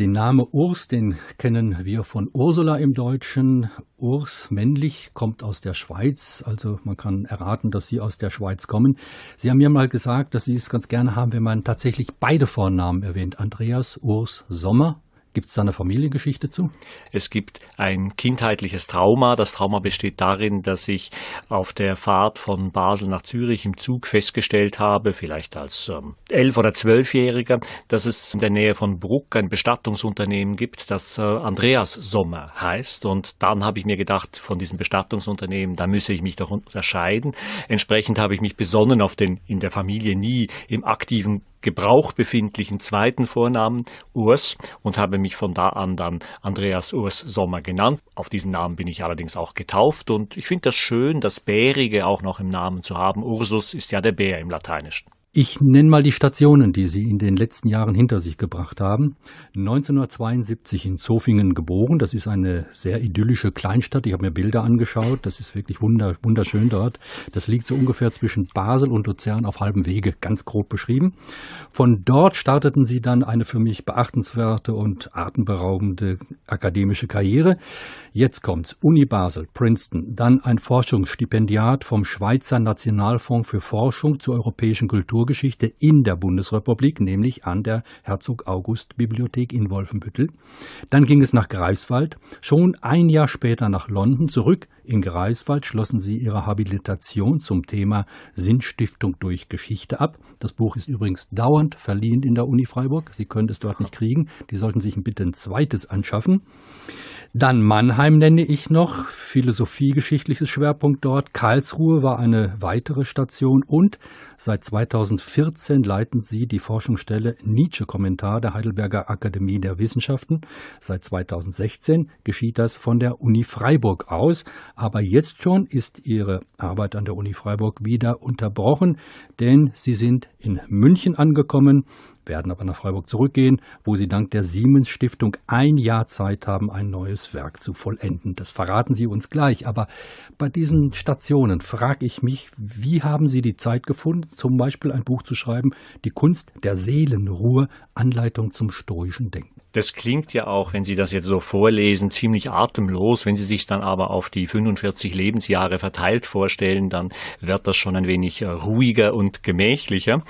Den Namen Urs, den kennen wir von Ursula im Deutschen. Urs, männlich, kommt aus der Schweiz, also man kann erraten, dass Sie aus der Schweiz kommen. Sie haben mir mal gesagt, dass Sie es ganz gerne haben, wenn man tatsächlich beide Vornamen erwähnt. Andreas Urs Sommer Gibt es da eine Familiengeschichte zu? Es gibt ein kindheitliches Trauma. Das Trauma besteht darin, dass ich auf der Fahrt von Basel nach Zürich im Zug festgestellt habe, vielleicht als ähm, elf- oder zwölfjähriger, dass es in der Nähe von Bruck ein Bestattungsunternehmen gibt, das äh, Andreas Sommer heißt. Und dann habe ich mir gedacht, von diesem Bestattungsunternehmen, da müsse ich mich doch unterscheiden. Entsprechend habe ich mich besonnen auf den in der Familie nie im aktiven Gebrauch befindlichen zweiten Vornamen Urs und habe mich von da an dann Andreas Urs Sommer genannt. Auf diesen Namen bin ich allerdings auch getauft und ich finde das schön, das Bärige auch noch im Namen zu haben. Ursus ist ja der Bär im Lateinischen. Ich nenne mal die Stationen, die Sie in den letzten Jahren hinter sich gebracht haben. 1972 in Zofingen geboren. Das ist eine sehr idyllische Kleinstadt. Ich habe mir Bilder angeschaut. Das ist wirklich wunderschön dort. Das liegt so ungefähr zwischen Basel und Luzern auf halbem Wege, ganz grob beschrieben. Von dort starteten Sie dann eine für mich beachtenswerte und atemberaubende akademische Karriere. Jetzt kommt's. Uni Basel, Princeton, dann ein Forschungsstipendiat vom Schweizer Nationalfonds für Forschung zur europäischen Kultur Kulturgeschichte in der Bundesrepublik, nämlich an der Herzog August Bibliothek in Wolfenbüttel. Dann ging es nach Greifswald, schon ein Jahr später nach London, zurück in Greifswald schlossen sie ihre Habilitation zum Thema Sinnstiftung durch Geschichte ab. Das Buch ist übrigens dauernd verliehen in der Uni Freiburg. Sie können es dort nicht kriegen. Die sollten sich bitte ein zweites anschaffen. Dann Mannheim nenne ich noch, philosophiegeschichtliches Schwerpunkt dort. Karlsruhe war eine weitere Station und seit 2014 leiten sie die Forschungsstelle Nietzsche-Kommentar der Heidelberger Akademie der Wissenschaften. Seit 2016 geschieht das von der Uni Freiburg aus. Aber jetzt schon ist ihre Arbeit an der Uni Freiburg wieder unterbrochen, denn sie sind in München angekommen werden aber nach Freiburg zurückgehen, wo sie dank der Siemens Stiftung ein Jahr Zeit haben, ein neues Werk zu vollenden. Das verraten Sie uns gleich. Aber bei diesen Stationen frage ich mich, wie haben Sie die Zeit gefunden, zum Beispiel ein Buch zu schreiben, Die Kunst der Seelenruhe, Anleitung zum stoischen Denken? Das klingt ja auch, wenn Sie das jetzt so vorlesen, ziemlich atemlos. Wenn Sie sich dann aber auf die 45 Lebensjahre verteilt vorstellen, dann wird das schon ein wenig äh, ruhiger und gemächlicher.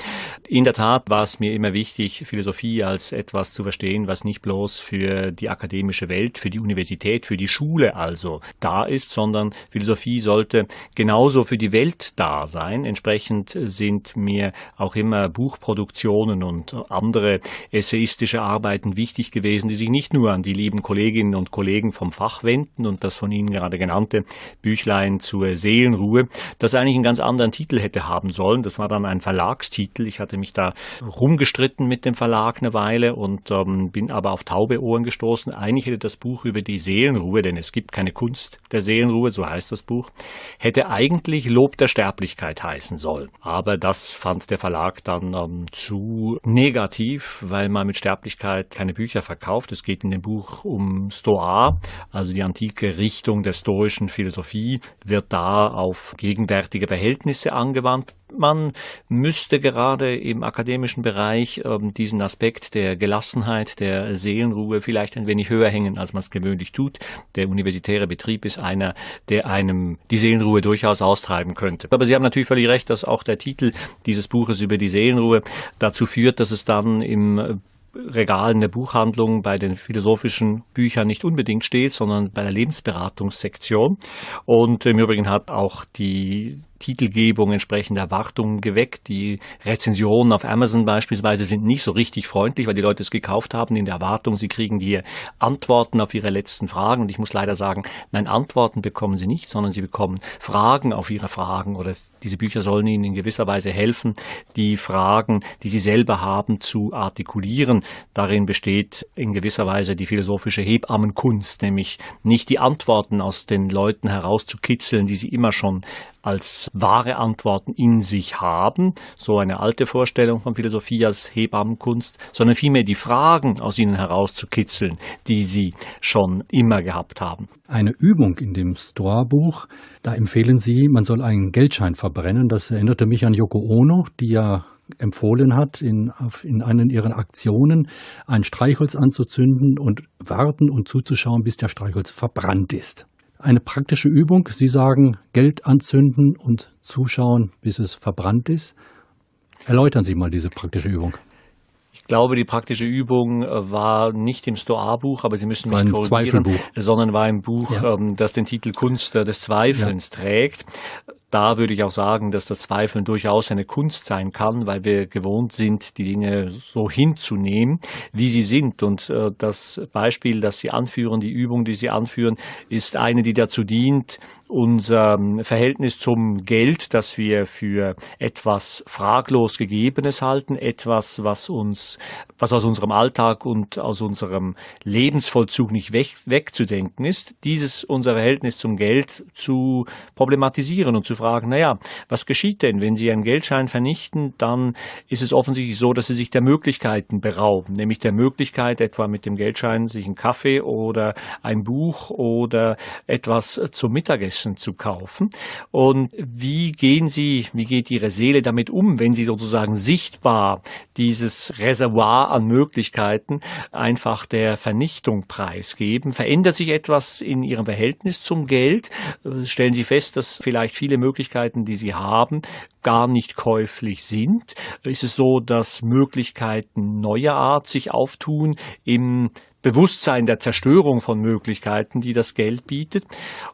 In der Tat war es mir immer wichtig, Philosophie als etwas zu verstehen, was nicht bloß für die akademische Welt, für die Universität, für die Schule also da ist, sondern Philosophie sollte genauso für die Welt da sein. Entsprechend sind mir auch immer Buchproduktionen und andere essayistische Arbeiten wichtig gewesen, die sich nicht nur an die lieben Kolleginnen und Kollegen vom Fach wenden und das von Ihnen gerade genannte Büchlein zur Seelenruhe, das eigentlich einen ganz anderen Titel hätte haben sollen. Das war dann ein Verlagstitel. Ich hatte mich da rumgestritten mit dem Verlag eine Weile und ähm, bin aber auf taube Ohren gestoßen. Eigentlich hätte das Buch über die Seelenruhe, denn es gibt keine Kunst der Seelenruhe, so heißt das Buch, hätte eigentlich Lob der Sterblichkeit heißen sollen. Aber das fand der Verlag dann ähm, zu negativ, weil man mit Sterblichkeit keine Bücher verkauft. Es geht in dem Buch um Stoa, also die antike Richtung der stoischen Philosophie, wird da auf gegenwärtige Verhältnisse angewandt. Man müsste gerade im akademischen Bereich ähm, diesen Aspekt der Gelassenheit, der Seelenruhe vielleicht ein wenig höher hängen, als man es gewöhnlich tut. Der universitäre Betrieb ist einer, der einem die Seelenruhe durchaus austreiben könnte. Aber Sie haben natürlich völlig recht, dass auch der Titel dieses Buches über die Seelenruhe dazu führt, dass es dann im Regalen der Buchhandlung bei den philosophischen Büchern nicht unbedingt steht, sondern bei der Lebensberatungssektion. Und im Übrigen hat auch die Titelgebung entsprechende Erwartungen geweckt. Die Rezensionen auf Amazon beispielsweise sind nicht so richtig freundlich, weil die Leute es gekauft haben in der Erwartung, sie kriegen hier Antworten auf ihre letzten Fragen. Und ich muss leider sagen, nein, Antworten bekommen sie nicht, sondern sie bekommen Fragen auf ihre Fragen oder diese Bücher sollen ihnen in gewisser Weise helfen, die Fragen, die sie selber haben, zu artikulieren. Darin besteht in gewisser Weise die philosophische Hebammenkunst, nämlich nicht die Antworten aus den Leuten herauszukitzeln, die sie immer schon als wahre Antworten in sich haben, so eine alte Vorstellung von Philosophie als Hebammenkunst, sondern vielmehr die Fragen aus ihnen herauszukitzeln, die sie schon immer gehabt haben. Eine Übung in dem Store-Buch, da empfehlen Sie, man soll einen Geldschein verbrennen. Das erinnerte mich an Yoko Ono, die ja empfohlen hat, in, in einen ihrer Aktionen ein Streichholz anzuzünden und warten und zuzuschauen, bis der Streichholz verbrannt ist. Eine praktische Übung. Sie sagen, Geld anzünden und zuschauen, bis es verbrannt ist. Erläutern Sie mal diese praktische Übung. Ich glaube, die praktische Übung äh, war nicht im Stoa-Buch, aber Sie müssen mich korrigieren, Zweifelbuch. sondern war ein Buch, ja. Ähm, das den Titel Kunst des Zweifelns ja. trägt da würde ich auch sagen, dass das Zweifeln durchaus eine Kunst sein kann, weil wir gewohnt sind, die Dinge so hinzunehmen, wie sie sind. Und äh, das Beispiel, das Sie anführen, die Übung, die Sie anführen, ist eine, die dazu dient, unser Verhältnis zum Geld, das wir für etwas fraglos Gegebenes halten, etwas, was uns, was aus unserem Alltag und aus unserem Lebensvollzug nicht weg, wegzudenken ist, dieses unser Verhältnis zum Geld zu problematisieren und zu fragen, naja, was geschieht denn, wenn Sie einen Geldschein vernichten, dann ist es offensichtlich so, dass Sie sich der Möglichkeiten berauben, nämlich der Möglichkeit, etwa mit dem Geldschein sich einen Kaffee oder ein Buch oder etwas zum Mittagessen zu kaufen. Und wie gehen Sie, wie geht Ihre Seele damit um, wenn Sie sozusagen sichtbar dieses Reservoir an Möglichkeiten einfach der Vernichtung preisgeben? Verändert sich etwas in Ihrem Verhältnis zum Geld? Stellen Sie fest, dass vielleicht viele Möglichkeiten die sie haben, gar nicht käuflich sind? Ist es so, dass Möglichkeiten neuer Art sich auftun im Bewusstsein der Zerstörung von Möglichkeiten, die das Geld bietet.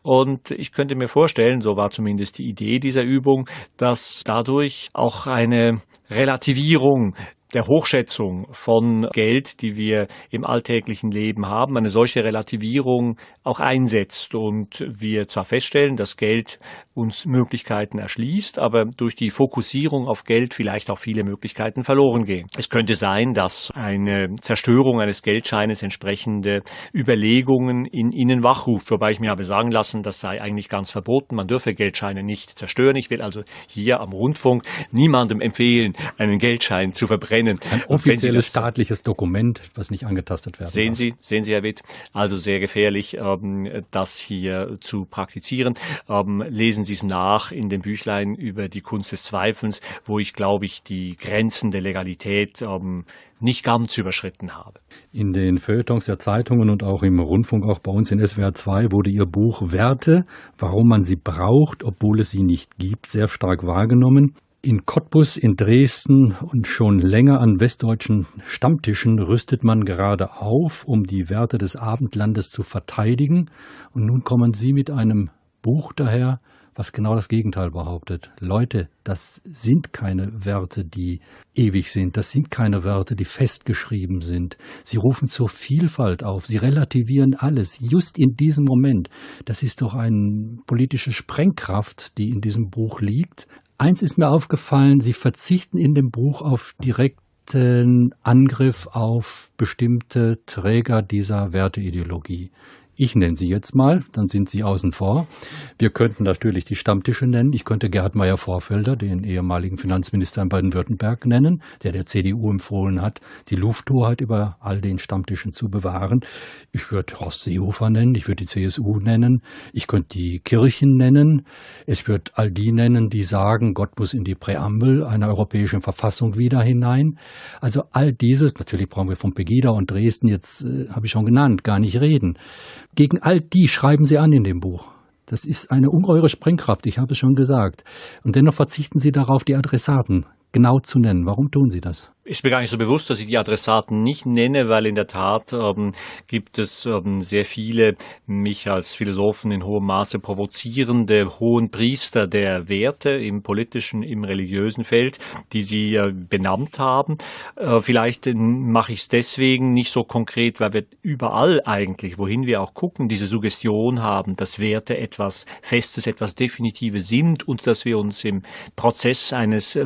Und ich könnte mir vorstellen, so war zumindest die Idee dieser Übung, dass dadurch auch eine Relativierung der Hochschätzung von Geld, die wir im alltäglichen Leben haben, eine solche Relativierung auch einsetzt und wir zwar feststellen, dass Geld uns Möglichkeiten erschließt, aber durch die Fokussierung auf Geld vielleicht auch viele Möglichkeiten verloren gehen. Es könnte sein, dass eine Zerstörung eines Geldscheines entsprechende Überlegungen in ihnen wachruft, wobei ich mir habe sagen lassen, das sei eigentlich ganz verboten. Man dürfe Geldscheine nicht zerstören. Ich will also hier am Rundfunk niemandem empfehlen, einen Geldschein zu verbrennen kennen. Ein offizielles staatliches Dokument, was nicht angetastet werden Sehen darf. Sie, sehen Sie, Herr Witt, also sehr gefährlich, ähm, das hier zu praktizieren. Ähm, lesen Sie es nach in dem Büchlein über die Kunst des Zweifelns, wo ich, glaube ich, die Grenzen der Legalität ähm, nicht ganz überschritten habe. In den Feuilletons der Zeitungen und auch im Rundfunk, auch bei uns in SWR 2, wurde Ihr Buch Werte, warum man sie braucht, obwohl es sie nicht gibt, sehr stark wahrgenommen. In Cottbus, in Dresden und schon länger an westdeutschen Stammtischen rüstet man gerade auf, um die Werte des Abendlandes zu verteidigen. Und nun kommen Sie mit einem Buch daher, was genau das Gegenteil behauptet. Leute, das sind keine Werte, die ewig sind. Das sind keine Werte, die festgeschrieben sind. Sie rufen zur Vielfalt auf. Sie relativieren alles. Just in diesem Moment. Das ist doch eine politische Sprengkraft, die in diesem Buch liegt. Eins ist mir aufgefallen, Sie verzichten in dem Buch auf direkten Angriff auf bestimmte Träger dieser Werteideologie. Ich nenne sie jetzt mal, dann sind sie außen vor. Wir könnten natürlich die Stammtische nennen. Ich könnte Gerhard Meyer-Vorfelder, den ehemaligen Finanzminister in Baden-Württemberg, nennen, der der CDU empfohlen hat, die Lufthoheit über all den Stammtischen zu bewahren. Ich würde Horst Seehofer nennen, ich würde die CSU nennen, ich könnte die Kirchen nennen. Es wird all die nennen, die sagen, Gott muss in die Präambel einer europäischen Verfassung wieder hinein. Also all dieses, natürlich brauchen wir von Pegida und Dresden, jetzt äh, habe ich schon genannt, gar nicht reden. Gegen all die schreiben sie an in dem Buch. Das ist eine ungeheure Sprengkraft, ich habe es schon gesagt. Und dennoch verzichten sie darauf, die Adressaten genau zu nennen. Warum tun sie das? ist mir gar nicht so bewusst, dass ich die Adressaten nicht nenne, weil in der Tat ähm, gibt es ähm, sehr viele mich als Philosophen in hohem Maße provozierende hohen Priester der Werte im politischen, im religiösen Feld, die Sie äh, benannt haben. Äh, vielleicht mache ich es deswegen nicht so konkret, weil wir überall eigentlich, wohin wir auch gucken, diese Suggestion haben, dass Werte etwas Festes, etwas Definitives sind und dass wir uns im Prozess eines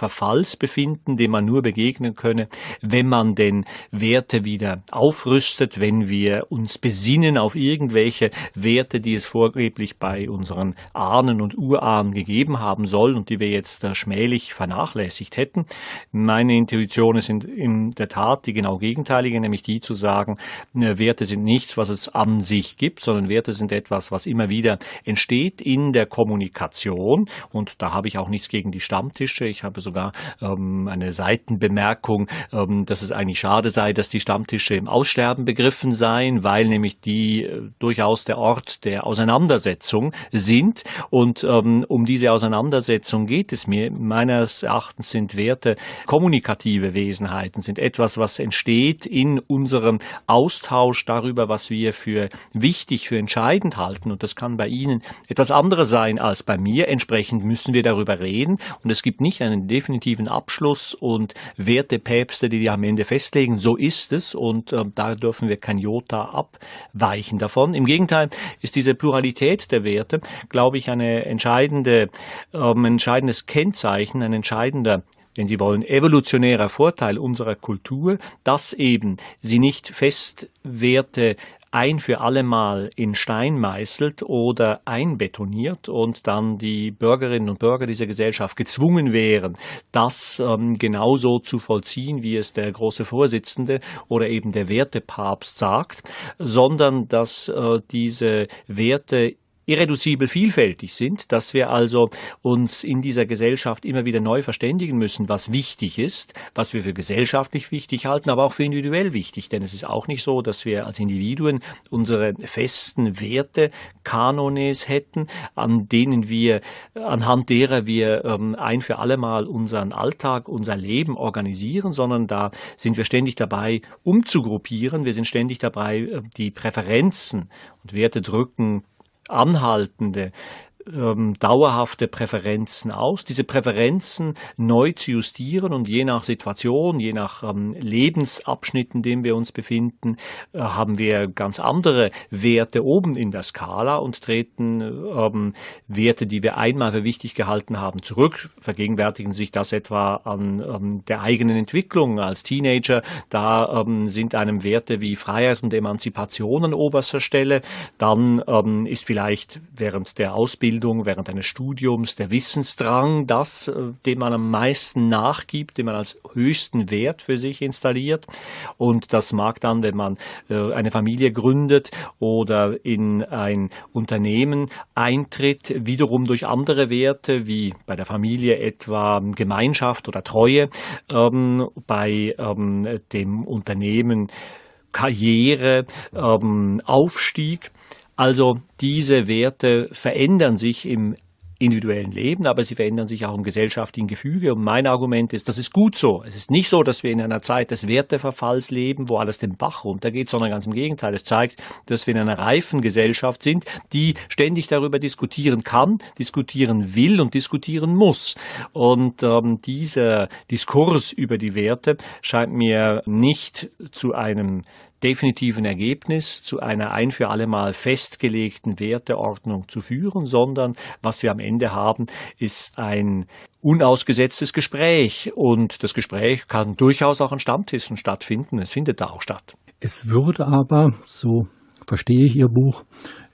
Werteverfalls befinden, den man nur begegnen könne, wenn man denn Werte wieder aufrüstet, wenn wir uns besinnen auf irgendwelche Werte, die es vorgeblich bei unseren Ahnen und Urahnen gegeben haben soll und die wir jetzt äh, schmählich vernachlässigt hätten. Meine Intuition ist in, der Tat die genau gegenteilige, nämlich die zu sagen, äh, Werte sind nichts, was es an sich gibt, sondern Werte sind etwas, was immer wieder entsteht in der Kommunikation. Und da habe ich auch nichts gegen die Stammtische. Ich habe sogar ähm, eine Seitenbemerkung, ähm, dass es eigentlich schade sei, dass die Stammtische im Aussterben begriffen seien, weil nämlich die äh, durchaus der Ort der Auseinandersetzung sind. Und ähm, um diese Auseinandersetzung geht es mir. Meines Erachtens sind Werte kommunikative Wesenheiten, sind etwas, was entsteht in unserem Austausch darüber, was wir für wichtig, für entscheidend halten. Und das kann bei Ihnen etwas anderes sein als bei mir. Entsprechend müssen wir darüber reden. Und es gibt nicht einen definitiven Abschluss und Wertepäpste, die die am Ende festlegen. So ist es. Und äh, da dürfen wir kein Jota abweichen davon. Im Gegenteil ist diese Pluralität der Werte, glaube ich, eine entscheidende, ähm, ein entscheidendes Kennzeichen, ein entscheidender wenn Sie wollen, evolutionärer Vorteil unserer Kultur, dass eben sie nicht Festwerte ein für allemal in Stein meißelt oder einbetoniert und dann die Bürgerinnen und Bürger dieser Gesellschaft gezwungen wären, das ähm, genauso zu vollziehen, wie es der große Vorsitzende oder eben der Wertepapst sagt, sondern dass äh, diese Werte irreduzibel vielfältig sind, dass wir also uns in dieser Gesellschaft immer wieder neu verständigen müssen, was wichtig ist, was wir für gesellschaftlich wichtig halten, aber auch für individuell wichtig. Denn es ist auch nicht so, dass wir als Individuen unsere festen Werte, Kanones hätten, an denen wir, anhand derer wir ähm, ein für alle Mal unseren Alltag, unser Leben organisieren, sondern da sind wir ständig dabei, umzugruppieren. Wir sind ständig dabei, äh, die Präferenzen und Werte drücken anhaltende ähm, dauerhafte Präferenzen aus, diese Präferenzen neu zu justieren und je nach Situation, je nach ähm, Lebensabschnitt, in dem wir uns befinden, äh, haben wir ganz andere Werte oben in der Skala und treten ähm, Werte, die wir einmal für wichtig gehalten haben, zurück, vergegenwärtigen sich das etwa an ähm, der eigenen Entwicklung. Als Teenager, da ähm, sind einem Werte wie Freiheit und Emanzipation an oberster Stelle, dann ähm, ist vielleicht während der Ausbildung Ausbildung, während eines Studiums, der Wissensdrang, das, äh, dem man am meisten nachgibt, den man als höchsten Wert für sich installiert. Und das mag dann, wenn man äh, eine Familie gründet oder in ein Unternehmen eintritt, wiederum durch andere Werte, wie bei der Familie etwa Gemeinschaft oder Treue, ähm, bei ähm, dem Unternehmen Karriere, ähm, Aufstieg. Also diese Werte verändern sich im individuellen Leben, aber sie verändern sich auch im gesellschaftlichen Gefüge. Und mein Argument ist, das ist gut so. Es ist nicht so, dass wir in einer Zeit des Werteverfalls leben, wo alles den Bach runtergeht, sondern ganz im Gegenteil. Es zeigt, dass wir in einer reifen Gesellschaft sind, die ständig darüber diskutieren kann, diskutieren will und diskutieren muss. Und ähm, dieser Diskurs über die Werte scheint mir nicht zu einem definitiven Ergebnis zu einer ein für alle Mal festgelegten Werteordnung zu führen, sondern was wir am Ende haben, ist ein unausgesetztes Gespräch. Und das Gespräch kann durchaus auch an Stammtischen stattfinden. Es findet da auch statt. Es würde aber, so verstehe ich Ihr Buch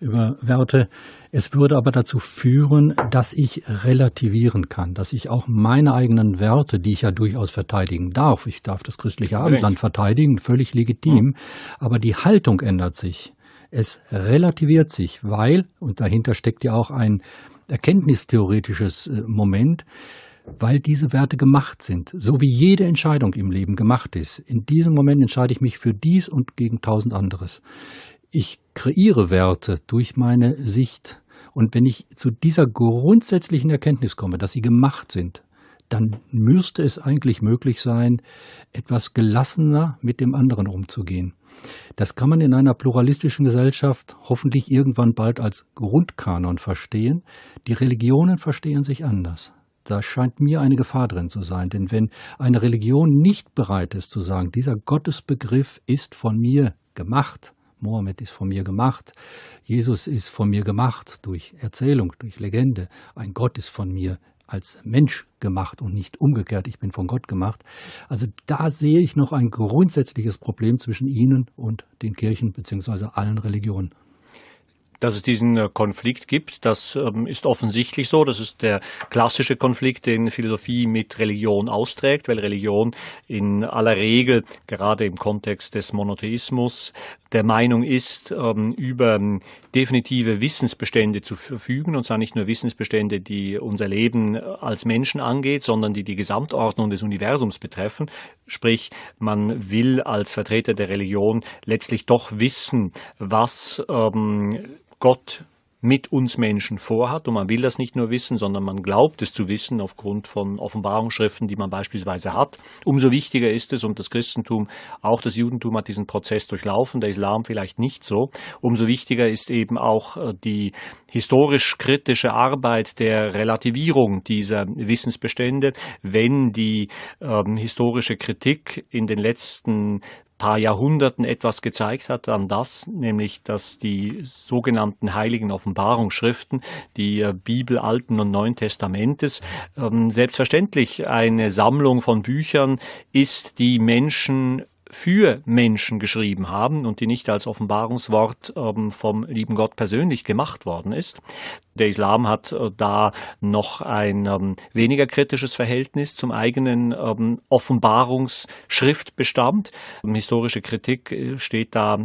über Werte, es würde aber dazu führen, dass ich relativieren kann, dass ich auch meine eigenen Werte, die ich ja durchaus verteidigen darf, ich darf das christliche Abendland verteidigen, völlig legitim, aber die Haltung ändert sich. Es relativiert sich, weil, und dahinter steckt ja auch ein erkenntnistheoretisches äh, Moment, weil diese Werte gemacht sind, so wie jede Entscheidung im Leben gemacht ist. In diesem Moment entscheide ich mich für dies und gegen tausend anderes. Ich kreiere Werte durch meine Sicht. Und wenn ich zu dieser grundsätzlichen Erkenntnis komme, dass sie gemacht sind, dann müsste es eigentlich möglich sein, etwas gelassener mit dem anderen umzugehen. Das kann man in einer pluralistischen Gesellschaft hoffentlich irgendwann bald als Grundkanon verstehen. Die Religionen verstehen sich anders. Da scheint mir eine Gefahr drin zu sein, denn wenn eine Religion nicht bereit ist zu sagen, dieser Gottesbegriff ist von mir gemacht, Mohammed ist von mir gemacht, Jesus ist von mir gemacht durch Erzählung, durch Legende, ein Gott ist von mir als Mensch gemacht und nicht umgekehrt, ich bin von Gott gemacht. Also da sehe ich noch ein grundsätzliches Problem zwischen Ihnen und den Kirchen beziehungsweise allen Religionen. Dass es diesen äh, Konflikt gibt, das ähm, ist offensichtlich so. Das ist der klassische Konflikt, den Philosophie mit Religion austrägt, weil Religion in aller Regel, gerade im Kontext des Monotheismus, der Meinung ist, ähm, über definitive Wissensbestände zu verfügen, und zwar nicht nur Wissensbestände, die unser Leben als Menschen angeht, sondern die die Gesamtordnung des Universums betreffen. Sprich, man will als Vertreter der Religion letztlich doch wissen, was ähm, Gott mit uns Menschen vorhat. Und man will das nicht nur wissen, sondern man glaubt es zu wissen aufgrund von Offenbarungsschriften, die man beispielsweise hat. Umso wichtiger ist es, und das Christentum, auch das Judentum hat diesen Prozess durchlaufen, der Islam vielleicht nicht so. Umso wichtiger ist eben auch äh, die historisch-kritische Arbeit der Relativierung dieser Wissensbestände, wenn die ähm, historische Kritik in den letzten paar Jahrhunderten etwas gezeigt hat, an das, nämlich dass die sogenannten heiligen Offenbarungsschriften, die äh, Bibel Alten und Neuen Testamentes, ähm, selbstverständlich eine Sammlung von Büchern ist, die Menschen für Menschen geschrieben haben und die nicht als Offenbarungswort ähm, vom lieben Gott persönlich gemacht worden ist. Der Islam hat äh, da noch ein ähm, weniger kritisches Verhältnis zum eigenen ähm, Offenbarungsschriftbestand. Historische Kritik äh, steht da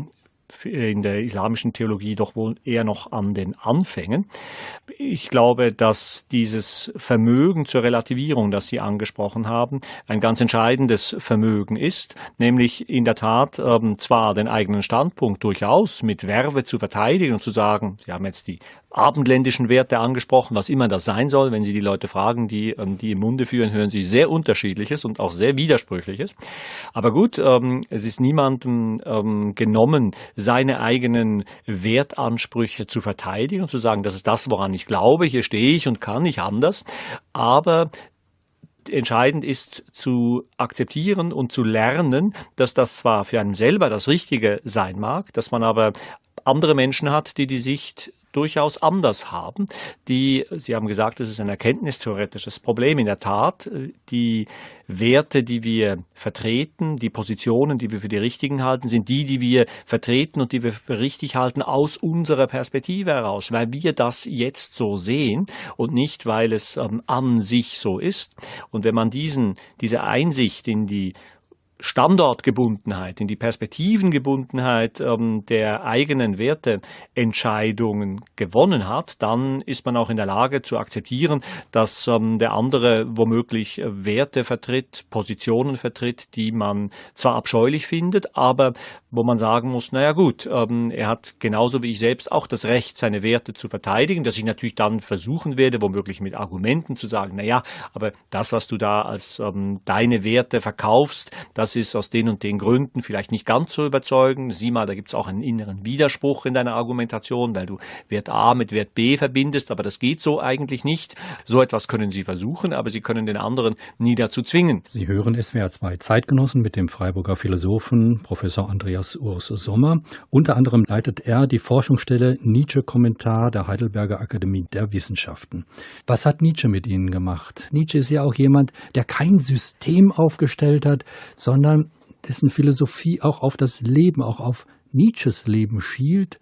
in der islamischen Theologie doch wohl eher noch an den Anfängen. Ich glaube, dass dieses Vermögen zur Relativierung, das Sie angesprochen haben, ein ganz entscheidendes Vermögen ist, nämlich in der Tat ähm, zwar den eigenen Standpunkt durchaus mit Werbe zu verteidigen und zu sagen, Sie haben jetzt die abendländischen Werte angesprochen, was immer das sein soll. Wenn Sie die Leute fragen, die ähm, die im Munde führen, hören Sie sehr unterschiedliches und auch sehr widersprüchliches. Aber gut, ähm, es ist niemandem ähm, genommen, seine eigenen Wertansprüche zu verteidigen und zu sagen, das ist das, woran ich glaube, hier stehe ich und kann nicht anders. Aber entscheidend ist zu akzeptieren und zu lernen, dass das zwar für einen selber das Richtige sein mag, dass man aber andere Menschen hat, die die Sicht durchaus anders haben. Die, Sie haben gesagt, es ist ein erkenntnistheoretisches Problem. In der Tat, die Werte, die wir vertreten, die Positionen, die wir für die richtigen halten, sind die, die wir vertreten und die wir für richtig halten aus unserer Perspektive heraus, weil wir das jetzt so sehen und nicht, weil es ähm, an sich so ist. Und wenn man diesen, diese Einsicht in die Standortgebundenheit, in die Perspektivengebundenheit ähm, der eigenen Werteentscheidungen gewonnen hat, dann ist man auch in der Lage zu akzeptieren, dass ähm, der andere womöglich Werte vertritt, Positionen vertritt, die man zwar abscheulich findet, aber wo man sagen muss, naja gut, ähm, er hat genauso wie ich selbst auch das Recht, seine Werte zu verteidigen, dass ich natürlich dann versuchen werde, womöglich mit Argumenten zu sagen, naja, aber das, was du da als ähm, deine Werte verkaufst, das das ist aus den und den Gründen vielleicht nicht ganz so überzeugend. Sieh mal, da gibt es auch einen inneren Widerspruch in deiner Argumentation, weil du Wert A mit Wert B verbindest, aber das geht so eigentlich nicht. So etwas können Sie versuchen, aber Sie können den anderen nie dazu zwingen. Sie hören SWR 2 Zeitgenossen mit dem Freiburger Philosophen Professor Andreas Urs Sommer. Unter anderem leitet er die Forschungsstelle Nietzsche-Kommentar der Heidelberger Akademie der Wissenschaften. Was hat Nietzsche mit Ihnen gemacht? Nietzsche ist ja auch jemand, der kein System aufgestellt hat, sondern sondern dessen Philosophie auch auf das Leben, auch auf Nietzsches Leben schielt.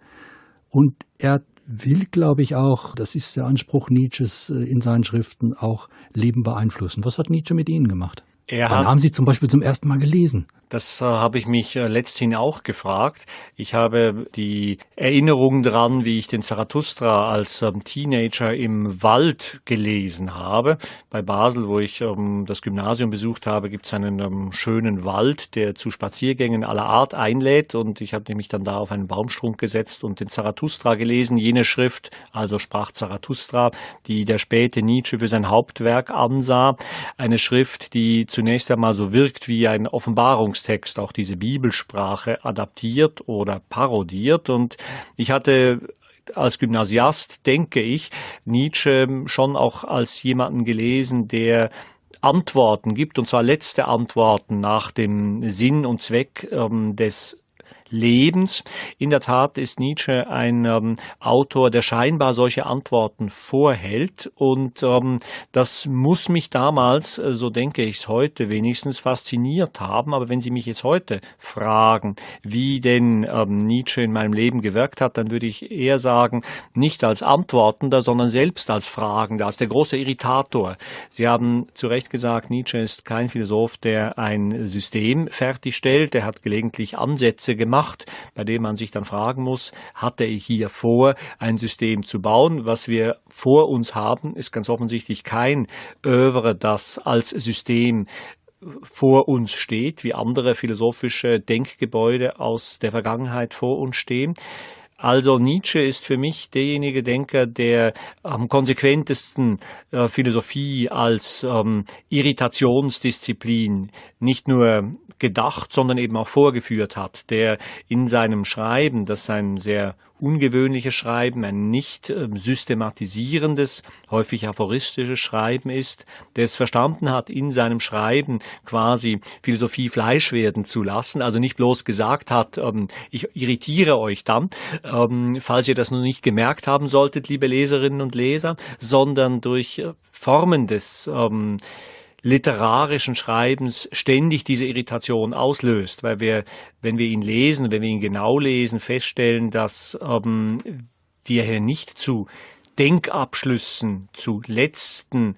Und er will, glaube ich, auch, das ist der Anspruch Nietzsches äh, in seinen Schriften, auch Leben beeinflussen. Was hat Nietzsche mit Ihnen gemacht? Er Wann haben Sie zum Beispiel zum ersten Mal gelesen? Das äh, habe ich mich äh, letzthin auch gefragt. Ich habe die Erinnerung daran, wie ich den Zarathustra als ähm, Teenager im Wald gelesen habe. Bei Basel, wo ich ähm, das Gymnasium besucht habe, gibt es einen ähm, schönen Wald, der zu Spaziergängen aller Art einlädt. Und ich habe mich dann da auf einen Baumstrunk gesetzt und den Zarathustra gelesen. Jene Schrift, also sprach Zarathustra, die der späte Nietzsche für sein Hauptwerk ansah. Eine Schrift, die zunächst einmal so wirkt wie ein Offenbarungs Ursprungstext auch diese Bibelsprache adaptiert oder parodiert. Und ich hatte als Gymnasiast, denke ich, Nietzsche schon auch als jemanden gelesen, der Antworten gibt, und zwar letzte Antworten nach dem Sinn und Zweck ähm, des Lebens. In der Tat ist Nietzsche ein ähm, Autor, der scheinbar solche Antworten vorhält und ähm, das muss mich damals, äh, so denke ich es heute, wenigstens fasziniert haben. Aber wenn Sie mich jetzt heute fragen, wie denn ähm, Nietzsche in meinem Leben gewirkt hat, dann würde ich eher sagen, nicht als Antwortender, sondern selbst als Fragender, als der große Irritator. Sie haben zu Recht gesagt, Nietzsche ist kein Philosoph, der ein System fertigstellt. Er hat gelegentlich Ansätze gemacht gemacht, bei dem man sich dann fragen muss, hat er hier vor, ein System zu bauen? Was wir vor uns haben, ist ganz offensichtlich kein Övre, das als System vor uns steht, wie andere philosophische Denkgebäude aus der Vergangenheit vor uns stehen. Also Nietzsche ist für mich derjenige Denker, der am konsequentesten äh, Philosophie als ähm, Irritationsdisziplin nicht nur gedacht, sondern eben auch vorgeführt hat, der in seinem Schreiben, das ein sehr ungewöhnliches Schreiben, ein nicht äh, systematisierendes, häufig aphoristisches Schreiben ist, der es verstanden hat, in seinem Schreiben quasi Philosophie Fleisch werden zu lassen, also nicht bloß gesagt hat, ähm, ich irritiere euch dann, ähm, falls ihr das noch nicht gemerkt haben solltet, liebe Leserinnen und Leser, sondern durch äh, Formen des ähm, literarischen Schreibens ständig diese Irritation auslöst, weil wir, wenn wir ihn lesen, wenn wir ihn genau lesen, feststellen, dass ähm, wir hier nicht zu Denkabschlüssen, zu letzten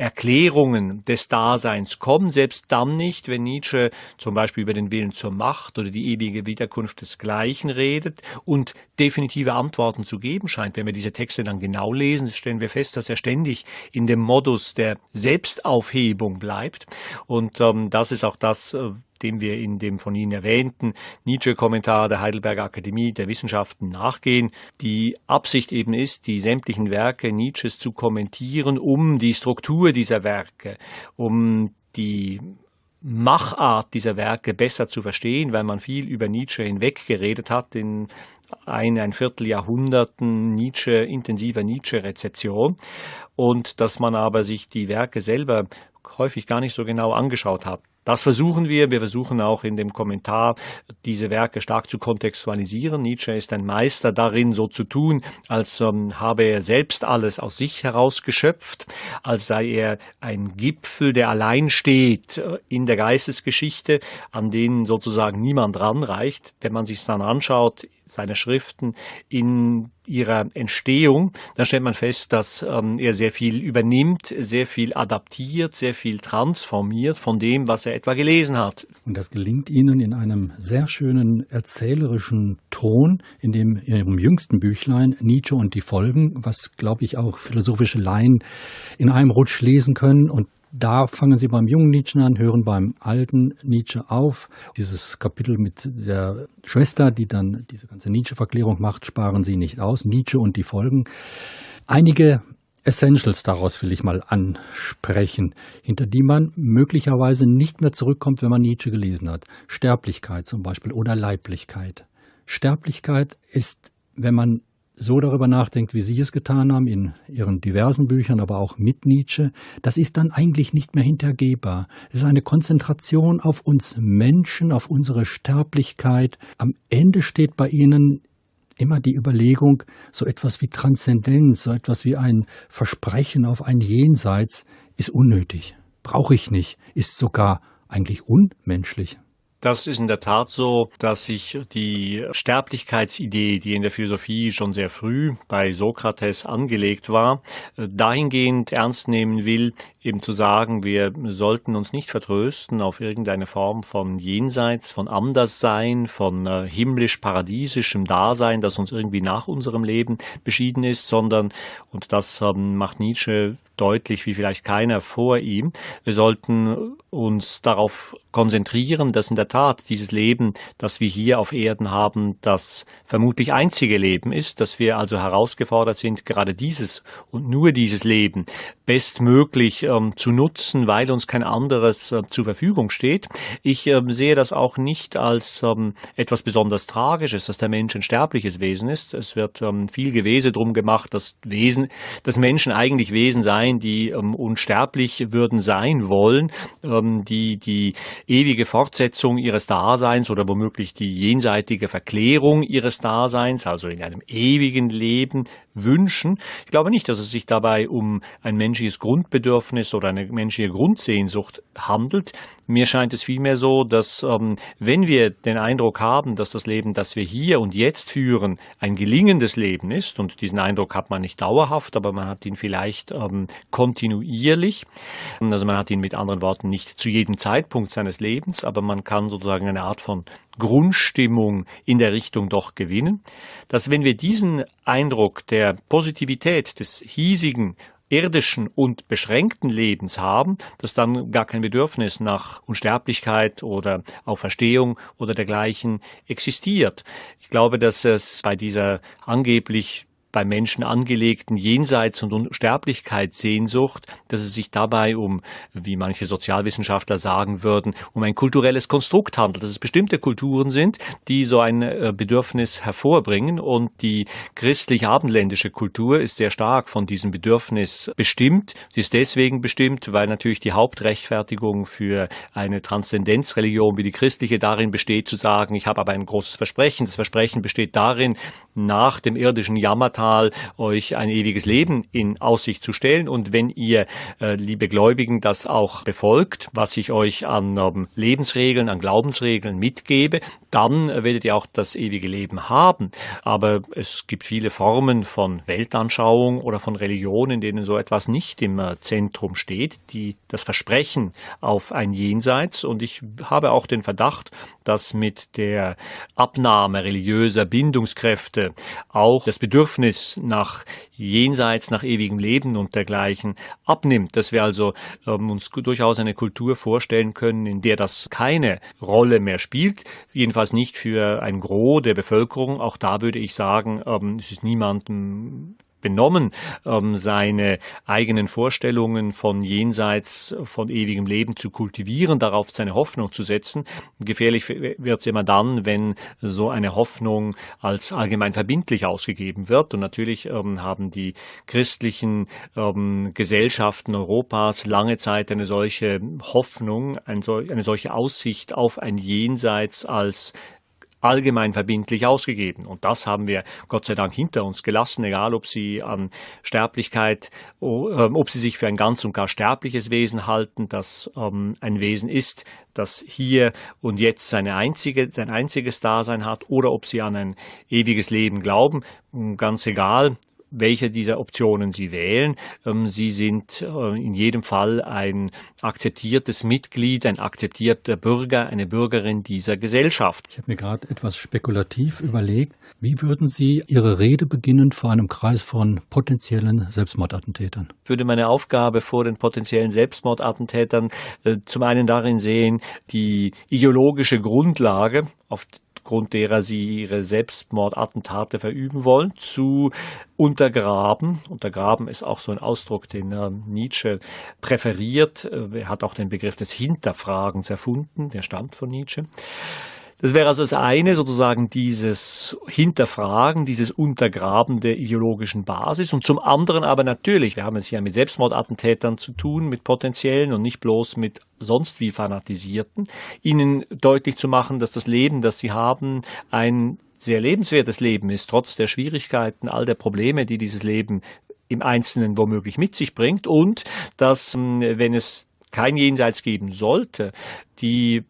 Erklärungen des Daseins kommen, selbst dann nicht, wenn Nietzsche zum Beispiel über den Willen zur Macht oder die ewige Wiederkunft desgleichen redet und definitive Antworten zu geben scheint. Wenn wir diese Texte dann genau lesen, stellen wir fest, dass er ständig in dem Modus der Selbstaufhebung bleibt. Und ähm, das ist auch das, äh, dem wir in dem von Ihnen erwähnten Nietzsche-Kommentar der Heidelberger Akademie der Wissenschaften nachgehen. Die Absicht eben ist, die sämtlichen Werke Nietzsches zu kommentieren, um die Struktur dieser Werke, um die Machart dieser Werke besser zu verstehen, weil man viel über Nietzsche hinweg geredet hat in ein, ein Vierteljahrhunderten Nietzsche, intensiver Nietzsche-Rezeption und dass man aber sich die Werke selber häufig gar nicht so genau angeschaut hat. Das versuchen wir. Wir versuchen auch in dem Kommentar diese Werke stark zu kontextualisieren. Nietzsche ist ein Meister darin, so zu tun, als ähm, habe er selbst alles aus sich heraus geschöpft, als sei er ein Gipfel, der allein steht äh, in der Geistesgeschichte, an den sozusagen niemand ranreicht. Wenn man sich dann anschaut, seine Schriften in ihrer Entstehung, dann stellt man fest, dass ähm, er sehr viel übernimmt, sehr viel adaptiert, sehr viel transformiert von dem, was er etwa gelesen hat. Und das gelingt Ihnen in einem sehr schönen erzählerischen Ton, in dem in Ihrem jüngsten Büchlein Nietzsche und die Folgen, was glaube ich auch philosophische Laien in einem Rutsch lesen können und da fangen Sie beim jungen Nietzsche an, hören beim alten Nietzsche auf. Dieses Kapitel mit der Schwester, die dann diese ganze Nietzsche-Verklärung macht, sparen Sie nicht aus. Nietzsche und die Folgen. Einige Essentials daraus will ich mal ansprechen, hinter die man möglicherweise nicht mehr zurückkommt, wenn man Nietzsche gelesen hat. Sterblichkeit zum Beispiel oder Leiblichkeit. Sterblichkeit ist, wenn man so darüber nachdenkt, wie Sie es getan haben in Ihren diversen Büchern, aber auch mit Nietzsche, das ist dann eigentlich nicht mehr hintergehbar. Es ist eine Konzentration auf uns Menschen, auf unsere Sterblichkeit. Am Ende steht bei Ihnen immer die Überlegung, so etwas wie Transzendenz, so etwas wie ein Versprechen auf ein Jenseits ist unnötig, brauche ich nicht, ist sogar eigentlich unmenschlich. Das ist in der Tat so, dass sich die Sterblichkeitsidee, die in der Philosophie schon sehr früh bei Sokrates angelegt war, dahingehend ernst nehmen will, eben zu sagen, wir sollten uns nicht vertrösten auf irgendeine Form von Jenseits, von Anderssein, von äh, himmlisch-paradiesischem Dasein, das uns irgendwie nach unserem Leben beschieden ist, sondern, und das ähm, macht Nietzsche deutlich wie vielleicht keiner vor ihm. Wir sollten uns darauf konzentrieren, dass in der Tat dieses Leben, das wir hier auf Erden haben, das vermutlich einzige Leben ist, dass wir also herausgefordert sind, gerade dieses und nur dieses Leben bestmöglich ähm, zu nutzen, weil uns kein anderes äh, zur Verfügung steht. Ich äh, sehe das auch nicht als ähm, etwas besonders Tragisches, dass der Mensch ein sterbliches Wesen ist. Es wird ähm, viel Gewese drum gemacht, dass Wesen, dass Menschen eigentlich Wesen seien, die ähm, unsterblich würden sein wollen, ähm, die die ewige Fortsetzung ihres Daseins oder womöglich die jenseitige Verklärung ihres Daseins, also in einem ewigen Leben wünschen. Ich glaube nicht, dass es sich dabei um ein menschliches Grundbedürfnis oder eine menschliche Grundsehnsucht handelt. Mir scheint es vielmehr so, dass ähm, wenn wir den Eindruck haben, dass das Leben, das wir hier und jetzt führen, ein gelingendes Leben ist, und diesen Eindruck hat man nicht dauerhaft, aber man hat ihn vielleicht ähm, kontinuierlich, also man hat ihn mit anderen Worten nicht zu jedem Zeitpunkt seines Lebens, aber man kann sozusagen eine Art von Grundstimmung in der Richtung doch gewinnen, dass wenn wir diesen Eindruck der Positivität des hiesigen irdischen und beschränkten Lebens haben, dass dann gar kein Bedürfnis nach Unsterblichkeit oder Auferstehung oder dergleichen existiert. Ich glaube, dass es bei dieser angeblich bei Menschen angelegten Jenseits- und Unsterblichkeitssehnsucht, dass es sich dabei um, wie manche Sozialwissenschaftler sagen würden, um ein kulturelles Konstrukt handelt, dass es bestimmte Kulturen sind, die so ein äh, Bedürfnis hervorbringen und die christlich-abendländische Kultur ist sehr stark von diesem Bedürfnis bestimmt. Sie ist deswegen bestimmt, weil natürlich die Hauptrechtfertigung für eine Transzendenzreligion wie die christliche darin besteht, zu sagen, ich habe aber ein großes Versprechen. Das Versprechen besteht darin, nach dem irdischen Jammertal Portal euch ein ewiges Leben in Aussicht zu stellen. Und wenn ihr, äh, liebe Gläubigen, das auch befolgt, was ich euch an ähm, Lebensregeln, an Glaubensregeln mitgebe, dann werdet ihr auch das ewige Leben haben. Aber es gibt viele Formen von Weltanschauung oder von Religion, in denen so etwas nicht im äh, Zentrum steht, die das Versprechen auf ein Jenseits. Und ich habe auch den Verdacht, dass mit der Abnahme religiöser Bindungskräfte auch das Bedürfnis Bedürfnis nach Jenseits, nach ewigem Leben und dergleichen abnimmt, dass wir also ähm, uns durchaus eine Kultur vorstellen können, in der das keine Rolle mehr spielt, jedenfalls nicht für ein Gros der Bevölkerung. Auch da würde ich sagen, ähm, es ist niemandem benommen, ähm, seine eigenen Vorstellungen von jenseits von ewigem Leben zu kultivieren, darauf seine Hoffnung zu setzen. Gefährlich wird es immer dann, wenn so eine Hoffnung als allgemein verbindlich ausgegeben wird. Und natürlich ähm, haben die christlichen ähm, Gesellschaften Europas lange Zeit eine solche Hoffnung, eine solche Aussicht auf ein Jenseits als allgemein verbindlich ausgegeben. Und das haben wir Gott sei Dank hinter uns gelassen, egal ob sie an Sterblichkeit, ähm, ob sie sich für ein ganz und gar sterbliches Wesen halten, das ähm, ein Wesen ist, das hier und jetzt seine einzige, sein einziges Dasein hat, oder ob sie an ein ewiges Leben glauben, ganz egal welche dieser Optionen Sie wählen. Ähm, Sie sind äh, in jedem Fall ein akzeptiertes Mitglied, ein akzeptierter Bürger, eine Bürgerin dieser Gesellschaft. Ich habe mir gerade etwas spekulativ überlegt. Wie würden Sie Ihre Rede beginnen vor einem Kreis von potenziellen Selbstmordattentätern? Ich würde meine Aufgabe vor den potenziellen Selbstmordattentätern äh, zum einen darin sehen, die ideologische Grundlage, auf aufgrund derer sie ihre Selbstmordattentate verüben wollen, zu untergraben. Untergraben ist auch so ein Ausdruck, den äh, Nietzsche präferiert. Äh, er hat auch den Begriff des Hinterfragens erfunden, der stammt von Nietzsche. Das wäre also das eine, sozusagen dieses Hinterfragen, dieses Untergraben der ideologischen Basis. Und zum anderen aber natürlich, wir haben es hier mit Selbstmordattentätern zu tun, mit potenziellen und nicht bloß mit sonst wie fanatisierten, ihnen deutlich zu machen, dass das Leben, das sie haben, ein sehr lebenswertes Leben ist, trotz der Schwierigkeiten, all der Probleme, die dieses Leben im Einzelnen womöglich mit sich bringt und dass, hm, wenn es kein Jenseits geben sollte, die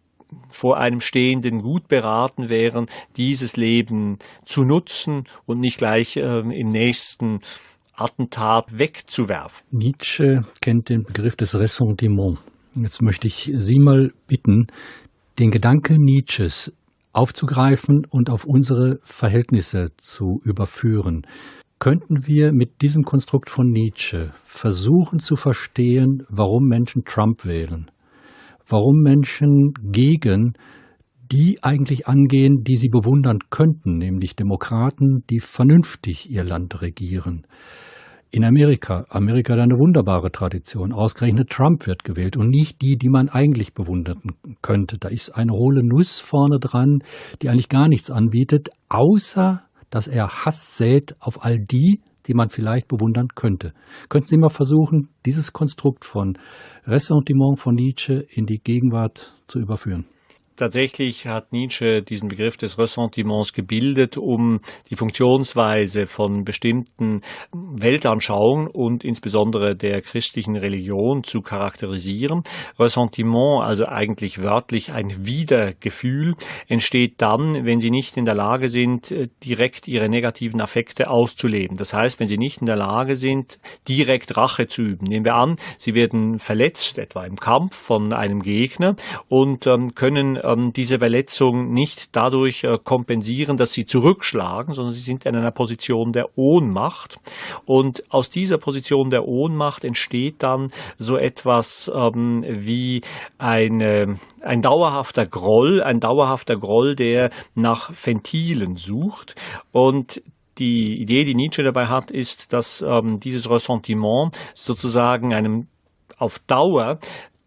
vor einem Stehenden gut beraten wären, dieses Leben zu nutzen und nicht gleich äh, im nächsten Attentat wegzuwerfen. Nietzsche kennt den Begriff des Ressentiment. Jetzt möchte ich Sie mal bitten, den Gedanken Nietzsches aufzugreifen und auf unsere Verhältnisse zu überführen. Könnten wir mit diesem Konstrukt von Nietzsche versuchen zu verstehen, warum Menschen Trump wählen? Warum Menschen gegen die eigentlich angehen, die sie bewundern könnten, nämlich Demokraten, die vernünftig ihr Land regieren. In Amerika, Amerika hat eine wunderbare Tradition. Ausgerechnet Trump wird gewählt und nicht die, die man eigentlich bewundern könnte. Da ist eine hohle Nuss vorne dran, die eigentlich gar nichts anbietet, außer dass er Hass sät auf all die, die man vielleicht bewundern könnte. Könnten Sie mal versuchen, dieses Konstrukt von Ressentiment von Nietzsche in die Gegenwart zu überführen? Tatsächlich hat Nietzsche diesen Begriff des Ressentiments gebildet, um die Funktionsweise von bestimmten Weltanschauungen und insbesondere der christlichen Religion zu charakterisieren. Ressentiment, also eigentlich wörtlich ein Wiedergefühl, entsteht dann, wenn sie nicht in der Lage sind, direkt ihre negativen Affekte auszuleben. Das heißt, wenn sie nicht in der Lage sind, direkt Rache zu üben. Nehmen wir an, sie werden verletzt, etwa im Kampf von einem Gegner und ähm, können ähm, diese Verletzung nicht dadurch äh, kompensieren, dass sie zurückschlagen, sondern sie sind in einer Position der Ohnmacht. Und aus dieser Position der Ohnmacht entsteht dann so etwas ähm, wie eine, ein dauerhafter Groll, ein dauerhafter Groll, der nach Ventilen sucht. Und die Idee, die Nietzsche dabei hat, ist, dass ähm, dieses Ressentiment sozusagen einem auf Dauer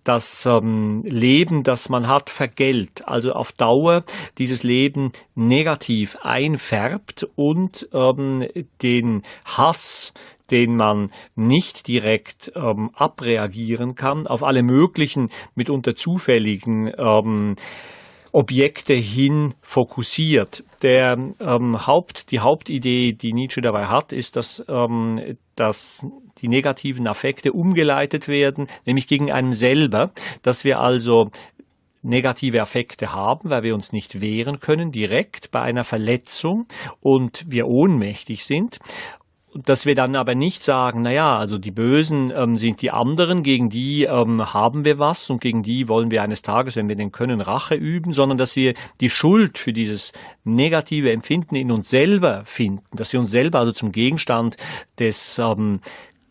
das ähm, Leben, das man hat, vergällt, also auf Dauer dieses Leben negativ einfärbt und ähm, den Hass, den man nicht direkt ähm, abreagieren kann, auf alle möglichen, mitunter zufälligen ähm, Objekte hin fokussiert. Der ähm, Haupt, die Hauptidee, die Nietzsche dabei hat, ist, dass, ähm, dass die negativen Affekte umgeleitet werden, nämlich gegen einen selber, dass wir also negative Affekte haben, weil wir uns nicht wehren können direkt bei einer Verletzung und wir ohnmächtig sind dass wir dann aber nicht sagen, na ja, also die Bösen ähm, sind die anderen, gegen die ähm, haben wir was und gegen die wollen wir eines Tages, wenn wir den können, Rache üben, sondern dass wir die Schuld für dieses negative Empfinden in uns selber finden, dass wir uns selber also zum Gegenstand des ähm,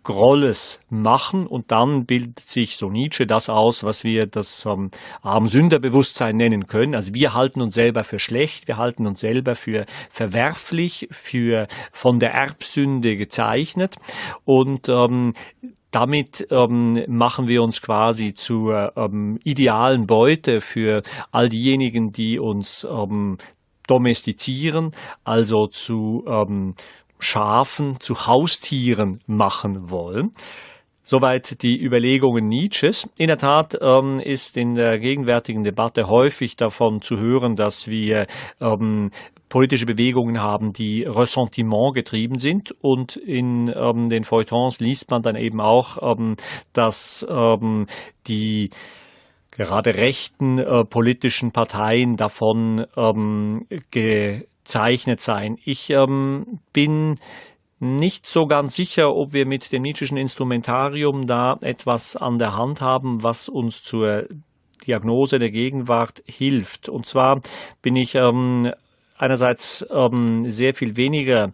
Grolles machen und dann bildet sich so Nietzsche das aus, was wir das ähm, Armsünderbewusstsein nennen können. Also wir halten uns selber für schlecht, wir halten uns selber für verwerflich, für von der Erbsünde gezeichnet und ähm, damit ähm, machen wir uns quasi zur ähm, idealen Beute für all diejenigen, die uns ähm, domestizieren, also zu ähm, Schafen zu Haustieren machen wollen. Soweit die Überlegungen Nietzsches. In der Tat ähm, ist in der gegenwärtigen Debatte häufig davon zu hören, dass wir ähm, politische Bewegungen haben, die Ressentiment getrieben sind. Und in ähm, den Feuilletons liest man dann eben auch, ähm, dass ähm, die gerade rechten äh, politischen Parteien davon ähm, ge gezeichnet sein. Ich ähm, bin nicht so ganz sicher, ob wir mit dem Nietzscheschen Instrumentarium da etwas an der Hand haben, was uns zur Diagnose der Gegenwart hilft. Und zwar bin ich ähm, einerseits ähm, sehr viel weniger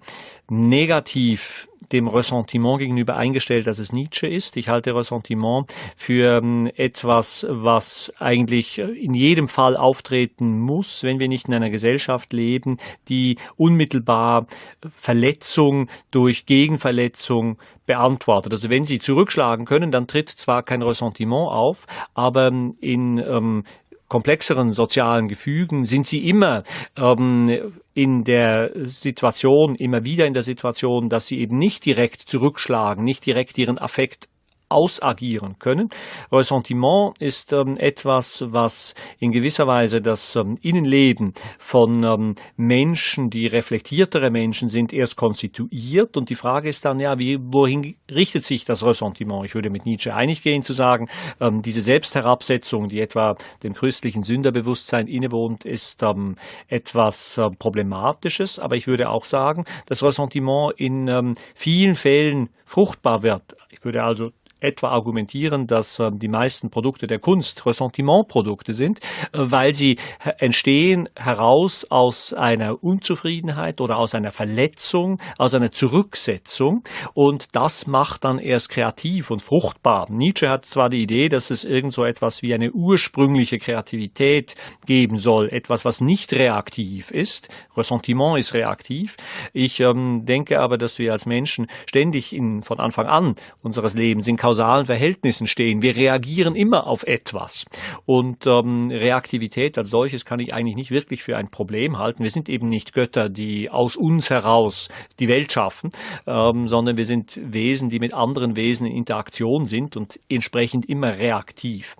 negativ dem Ressentiment gegenüber eingestellt, als es Nietzsche ist. Ich halte Ressentiment für ähm, etwas, was eigentlich in jedem Fall auftreten muss, wenn wir nicht in einer Gesellschaft leben, die unmittelbar Verletzung durch Gegenverletzung beantwortet. Also wenn Sie zurückschlagen können, dann tritt zwar kein Ressentiment auf, aber in ähm, komplexeren sozialen Gefügen sind sie immer ähm, in der Situation, immer wieder in der Situation, dass sie eben nicht direkt zurückschlagen, nicht direkt ihren Affekt ausagieren können. Ressentiment ist ähm, etwas, was in gewisser Weise das ähm, Innenleben von ähm, Menschen, die reflektiertere Menschen sind, erst konstituiert. Und die Frage ist dann, ja, wie, wohin richtet sich das Ressentiment? Ich würde mit Nietzsche einig gehen zu sagen, ähm, diese Selbstherabsetzung, die etwa dem christlichen Sünderbewusstsein innewohnt, ist ähm, etwas äh, Problematisches. Aber ich würde auch sagen, dass Ressentiment in ähm, vielen Fällen fruchtbar wird. Ich würde also etwa argumentieren, dass äh, die meisten Produkte der Kunst Ressentimentprodukte sind, äh, weil sie entstehen heraus aus einer Unzufriedenheit oder aus einer Verletzung, aus einer Zurücksetzung und das macht dann erst kreativ und fruchtbar. Nietzsche hat zwar die Idee, dass es irgend so etwas wie eine ursprüngliche Kreativität geben soll, etwas, was nicht reaktiv ist. Ressentiment ist reaktiv. Ich ähm, denke aber, dass wir als Menschen ständig in, von Anfang an unseres Lebens in kausalen Verhältnissen stehen. Wir reagieren immer auf etwas. Und ähm, Reaktivität als solches kann ich eigentlich nicht wirklich für ein Problem halten. Wir sind eben nicht Götter, die aus uns heraus die Welt schaffen, ähm, sondern wir sind Wesen, die mit anderen Wesen in Interaktion sind und entsprechend immer reaktiv.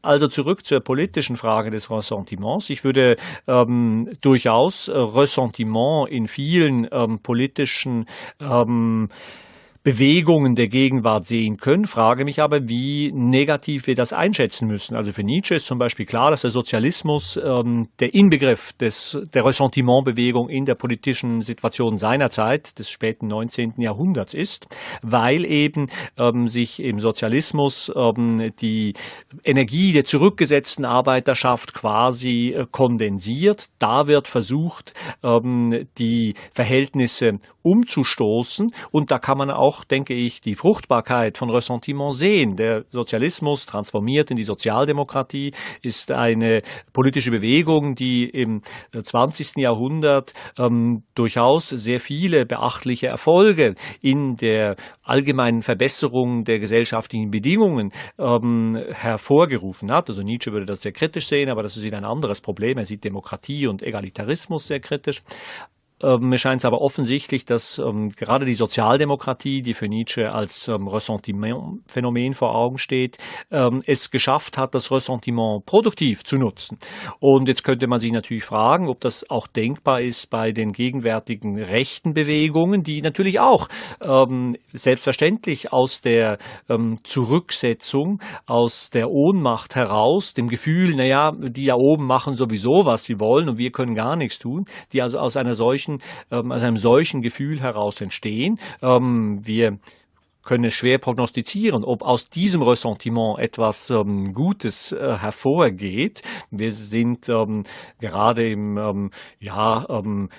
Also zurück zur politischen Frage des Ressentiments. Ich würde ähm, durchaus Ressentiment in vielen ähm, politischen ähm, Bewegungen der Gegenwart sehen können, frage mich aber, wie negativ wir das einschätzen müssen. Also für Nietzsche ist zum Beispiel klar, dass der Sozialismus ähm, der Inbegriff des, der Ressentimentbewegung in der politischen Situation seiner Zeit, des späten 19. Jahrhunderts ist, weil eben ähm, sich im Sozialismus ähm, die Energie der zurückgesetzten Arbeiterschaft quasi äh, kondensiert. Da wird versucht, ähm, die Verhältnisse umzustoßen und da kann man auch denke ich, die Fruchtbarkeit von Ressentiment sehen. Der Sozialismus transformiert in die Sozialdemokratie ist eine politische Bewegung, die im 20. Jahrhundert ähm, durchaus sehr viele beachtliche Erfolge in der allgemeinen Verbesserung der gesellschaftlichen Bedingungen ähm, hervorgerufen hat. Also Nietzsche würde das sehr kritisch sehen, aber das ist wieder ein anderes Problem. Er sieht Demokratie und Egalitarismus sehr kritisch. Ähm, mir scheint es aber offensichtlich, dass ähm, gerade die Sozialdemokratie, die für Nietzsche als ähm, Ressentiment-Phänomen vor Augen steht, ähm, es geschafft hat, das Ressentiment produktiv zu nutzen. Und jetzt könnte man sich natürlich fragen, ob das auch denkbar ist bei den gegenwärtigen rechten Bewegungen, die natürlich auch ähm, selbstverständlich aus der ähm, Zurücksetzung, aus der Ohnmacht heraus, dem Gefühl, naja, die da oben machen sowieso, was sie wollen und wir können gar nichts tun, die also aus einer solchen solchen, ähm, aus einem solchen Gefühl heraus entstehen. Ähm, wir können es schwer prognostizieren, ob aus diesem Ressentiment etwas ähm, Gutes äh, hervorgeht. Wir sind ähm, gerade im ähm, ja ähm,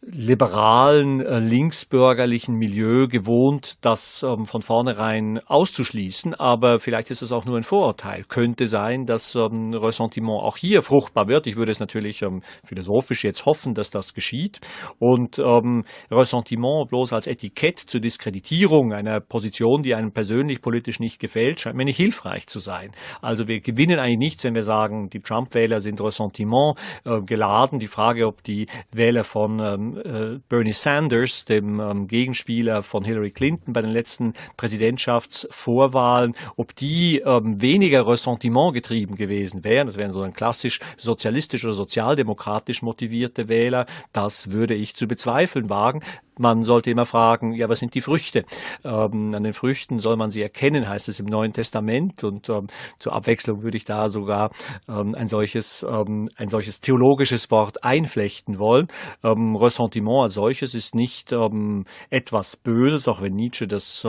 liberalen, äh, linksbürgerlichen Milieu gewohnt, das ähm, von vornherein auszuschließen. Aber vielleicht ist es auch nur ein Vorurteil. Könnte sein, dass ähm, Ressentiment auch hier fruchtbar wird. Ich würde es natürlich ähm, philosophisch jetzt hoffen, dass das geschieht. Und ähm, Ressentiment bloß als Etikett zur Diskreditierung einer Position, die einem persönlich politisch nicht gefällt, scheint mir nicht hilfreich zu sein. Also wir gewinnen eigentlich nichts, wenn wir sagen, die Trump-Wähler sind Ressentiment äh, geladen. Die Frage, ob die Wähler von ähm, äh, Bernie Sanders, dem ähm, Gegenspieler von Hillary Clinton bei den letzten Präsidentschaftsvorwahlen, ob die ähm, weniger Ressentiment getrieben gewesen wären. Das wären so ein klassisch sozialistisch oder sozialdemokratisch motivierte Wähler. Das würde ich zu bezweifeln wagen. Man sollte immer fragen, ja, was sind die Früchte? Ähm, an den Früchten soll man sie erkennen, heißt es im Neuen Testament. Und ähm, zur Abwechslung würde ich da sogar ähm, ein solches, ähm, ein solches theologisches Wort einflechten wollen. Ähm, Ressentiment als solches ist nicht ähm, etwas Böses, auch wenn Nietzsche das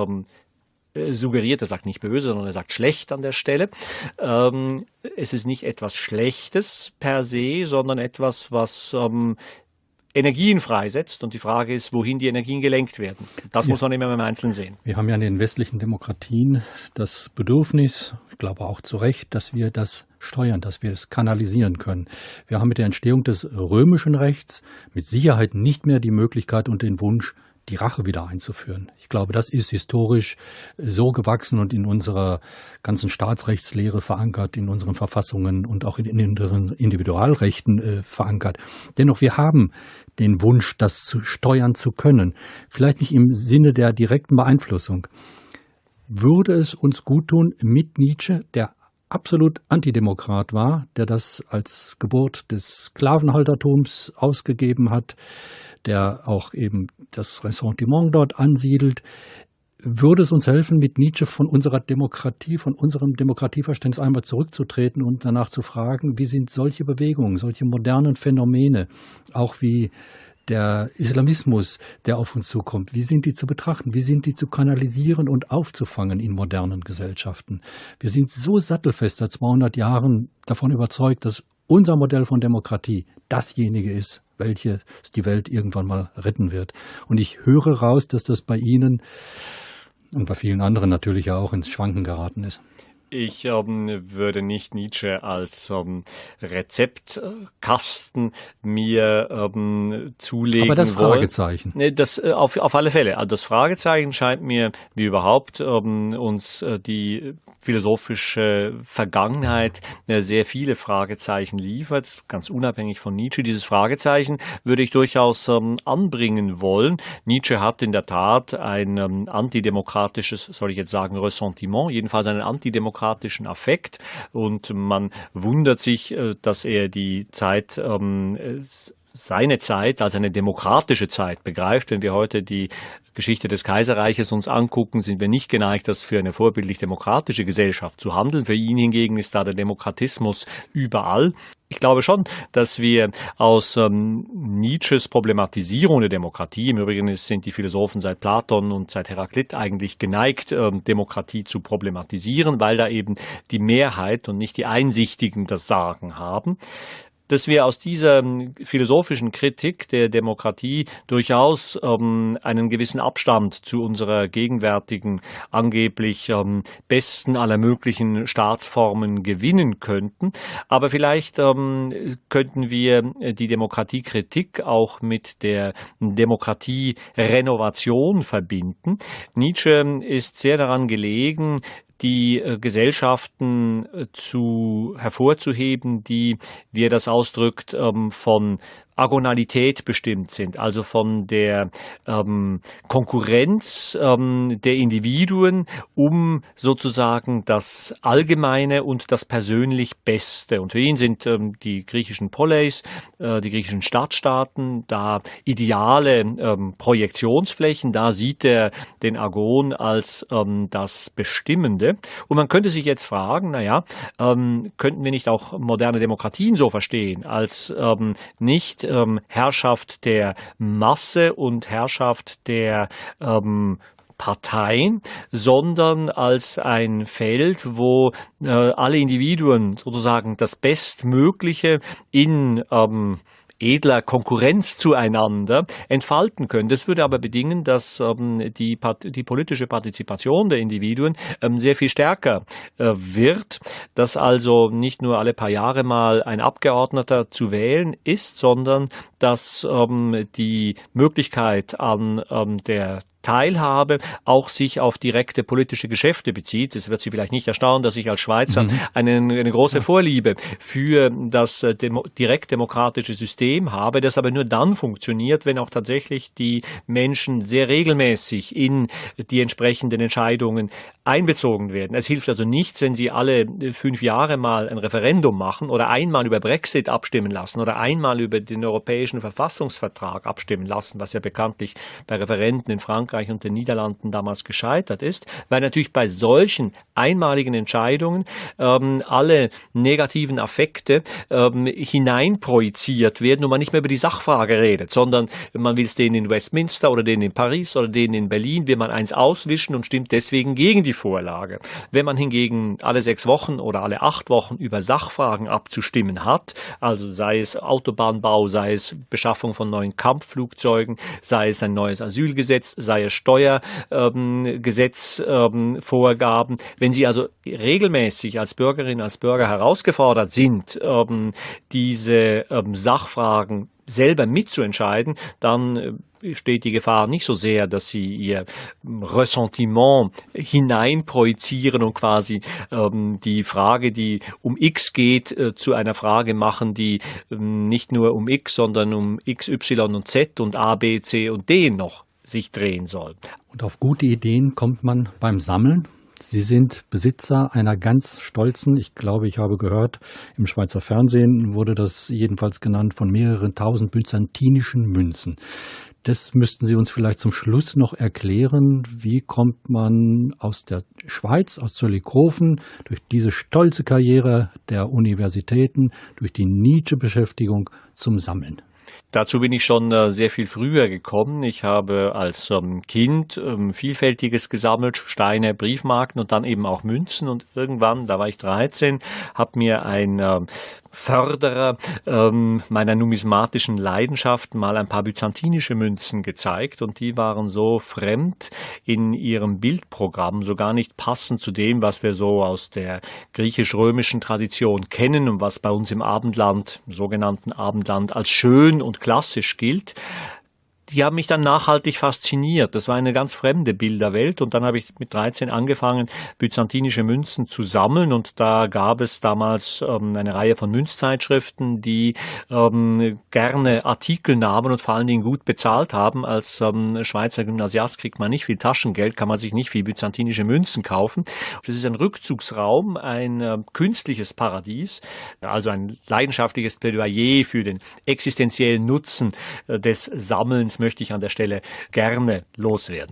äh, suggeriert, er sagt nicht böse, sondern er sagt schlecht an der Stelle. Ähm, es ist nicht etwas Schlechtes per se, sondern etwas, was ähm, Energien freisetzt. Und die Frage ist, wohin die Energien gelenkt werden. Das ja. muss man immer im Einzelnen sehen. Wir haben ja in den westlichen Demokratien das Bedürfnis, ich glaube auch zu Recht, dass wir das steuern, dass wir es kanalisieren können. Wir haben mit der Entstehung des römischen Rechts mit Sicherheit nicht mehr die Möglichkeit und den Wunsch, die Rache wieder einzuführen. Ich glaube, das ist historisch so gewachsen und in unserer ganzen Staatsrechtslehre verankert, in unseren Verfassungen und auch in, in unseren Individualrechten äh, verankert. Dennoch, wir haben den Wunsch, das zu steuern zu können. Vielleicht nicht im Sinne der direkten Beeinflussung. Würde es uns gut tun, mit Nietzsche, der absolut Antidemokrat war, der das als Geburt des Sklavenhaltertums ausgegeben hat, der auch eben das Ressentiment dort ansiedelt, würde es uns helfen, mit Nietzsche von unserer Demokratie, von unserem Demokratieverständnis einmal zurückzutreten und danach zu fragen, wie sind solche Bewegungen, solche modernen Phänomene, auch wie der Islamismus, der auf uns zukommt, wie sind die zu betrachten, wie sind die zu kanalisieren und aufzufangen in modernen Gesellschaften. Wir sind so sattelfest seit 200 Jahren davon überzeugt, dass unser Modell von Demokratie dasjenige ist, welches die Welt irgendwann mal retten wird. Und ich höre raus, dass das bei Ihnen und bei vielen anderen natürlich auch ins Schwanken geraten ist. Ich ähm, würde nicht Nietzsche als ähm, Rezeptkasten mir ähm, zulegen Aber das Fragezeichen. Nee, das äh, auf, auf alle Fälle. Also das Fragezeichen scheint mir, wie überhaupt ähm, uns äh, die philosophische Vergangenheit äh, sehr viele Fragezeichen liefert, ganz unabhängig von Nietzsche. Dieses Fragezeichen würde ich durchaus ähm, anbringen wollen. Nietzsche hat in der Tat ein ähm, antidemokratisches, soll ich jetzt sagen, Ressentiment, jedenfalls einen antidemokratischen demokratischen Affekt und man wundert sich, äh, dass er die Zeit ähm, seine Zeit als eine demokratische Zeit begreift. Wenn wir heute die Geschichte des Kaiserreiches uns angucken, sind wir nicht geneigt, das für eine vorbildlich demokratische Gesellschaft zu handeln. Für ihn hingegen ist da der Demokratismus überall. Ich glaube schon, dass wir aus ähm, Nietzsches Problematisierung der Demokratie, im Übrigen sind die Philosophen seit Platon und seit Heraklit eigentlich geneigt, ähm, Demokratie zu problematisieren, weil da eben die Mehrheit und nicht die Einsichtigen das Sagen haben dass wir aus dieser ähm, philosophischen Kritik der Demokratie durchaus ähm, einen gewissen Abstand zu unserer gegenwärtigen angeblich ähm, besten aller möglichen Staatsformen gewinnen könnten. Aber vielleicht ähm, könnten wir die Demokratiekritik auch mit der Demokratierenovation verbinden. Nietzsche ist sehr daran gelegen, die äh, Gesellschaften äh, zu hervorzuheben, die, wie er das ausdrückt, ähm, von Agonalität bestimmt sind, also von der ähm, Konkurrenz ähm, der Individuen um sozusagen das Allgemeine und das persönlich Beste. Und für ihn sind ähm, die griechischen Poleis, äh, die griechischen Stadtstaaten, da ideale ähm, Projektionsflächen, da sieht er den Agon als ähm, das Bestimmende. Und man könnte sich jetzt fragen, naja, ähm, könnten wir nicht auch moderne Demokratien so verstehen, als nicht ähm, Herrschaft der Masse und Herrschaft der ähm, Parteien, sondern als ein Feld, wo äh, alle Individuen sozusagen das Bestmögliche in ähm, edler Konkurrenz zueinander entfalten können. Das würde aber bedingen, dass ähm, die, die politische Partizipation der Individuen ähm, sehr viel stärker äh, wird, dass also nicht nur alle paar Jahre mal ein Abgeordneter zu wählen ist, sondern dass ähm, die Möglichkeit an ähm, der Teilhabe auch sich auf direkte politische Geschäfte bezieht. Es wird Sie vielleicht nicht erstaunen, dass ich als Schweizer mhm. eine, eine, große Vorliebe für das äh, Demo direktdemokratische System habe, das aber nur dann funktioniert, wenn auch tatsächlich die Menschen sehr regelmäßig in die entsprechenden Entscheidungen einbezogen werden. Es hilft also nichts, wenn Sie alle fünf Jahre mal ein Referendum machen oder einmal über Brexit abstimmen lassen oder einmal über den europäischen Verfassungsvertrag abstimmen lassen, was ja bekanntlich bei Referenten in Frankreich Frankreich und den Niederlanden damals gescheitert ist, weil natürlich bei solchen einmaligen Entscheidungen ähm, alle negativen Affekte ähm, hineinprojiziert werden und man nicht mehr über die Sachfrage redet, sondern man will es denen in Westminster oder denen in Paris oder denen in Berlin, will man eins auswischen und stimmt deswegen gegen die Vorlage. Wenn man hingegen alle sechs Wochen oder alle acht Wochen über Sachfragen abzustimmen hat, also sei es Autobahnbau, sei es Beschaffung von neuen Kampfflugzeugen, sei es ein neues Asylgesetz, sei freie Steuergesetzvorgaben. Ähm, Wenn Sie also regelmäßig als Bürgerinnen, als Bürger herausgefordert sind, ähm, diese ähm, Sachfragen selber mitzuentscheiden, dann äh, steht die Gefahr nicht so sehr, dass sie ihr Ressentiment hineinprojizieren und quasi ähm, die Frage, die um X geht, äh, zu einer Frage machen, die ähm, nicht nur um X, sondern um X, Y und Z und A, B, C und D noch sich drehen soll. Und auf gute Ideen kommt man beim Sammeln. Sie sind Besitzer einer ganz stolzen, ich glaube, ich habe gehört, im Schweizer Fernsehen wurde das jedenfalls genannt, von mehreren tausend byzantinischen Münzen. Das müssten Sie uns vielleicht zum Schluss noch erklären. Wie kommt man aus der Schweiz, aus Zollikofen, durch diese stolze Karriere der Universitäten, durch die Nietzsche-Beschäftigung zum Sammeln? Dazu bin ich schon äh, sehr viel früher gekommen. Ich habe als ähm, Kind ähm, vielfältiges gesammelt, Steine, Briefmarken und dann eben auch Münzen. Und irgendwann, da war ich 13, hat mir ein ähm, Förderer meiner numismatischen Leidenschaft mal ein paar byzantinische Münzen gezeigt und die waren so fremd in ihrem Bildprogramm, so gar nicht passend zu dem, was wir so aus der griechisch-römischen Tradition kennen und was bei uns im Abendland, im sogenannten Abendland, als schön klassisch gilt die haben mich dann nachhaltig fasziniert. Das war eine ganz fremde Bilderwelt und dann habe ich mit 13 angefangen, byzantinische Münzen zu sammeln und da gab es damals ähm, eine Reihe von Münzzeitschriften, die ähm, gerne Artikel nahmen und vor allen Dingen gut bezahlt haben. Als ähm, Schweizer Gymnasiast kriegt man nicht viel Taschengeld, kann man sich nicht viel byzantinische Münzen kaufen. Das ist ein Rückzugsraum, ein äh, künstliches Paradies, also ein leidenschaftliches Plädoyer für den existenziellen Nutzen äh, des Sammelns möchte ich an der Stelle gerne loswerden.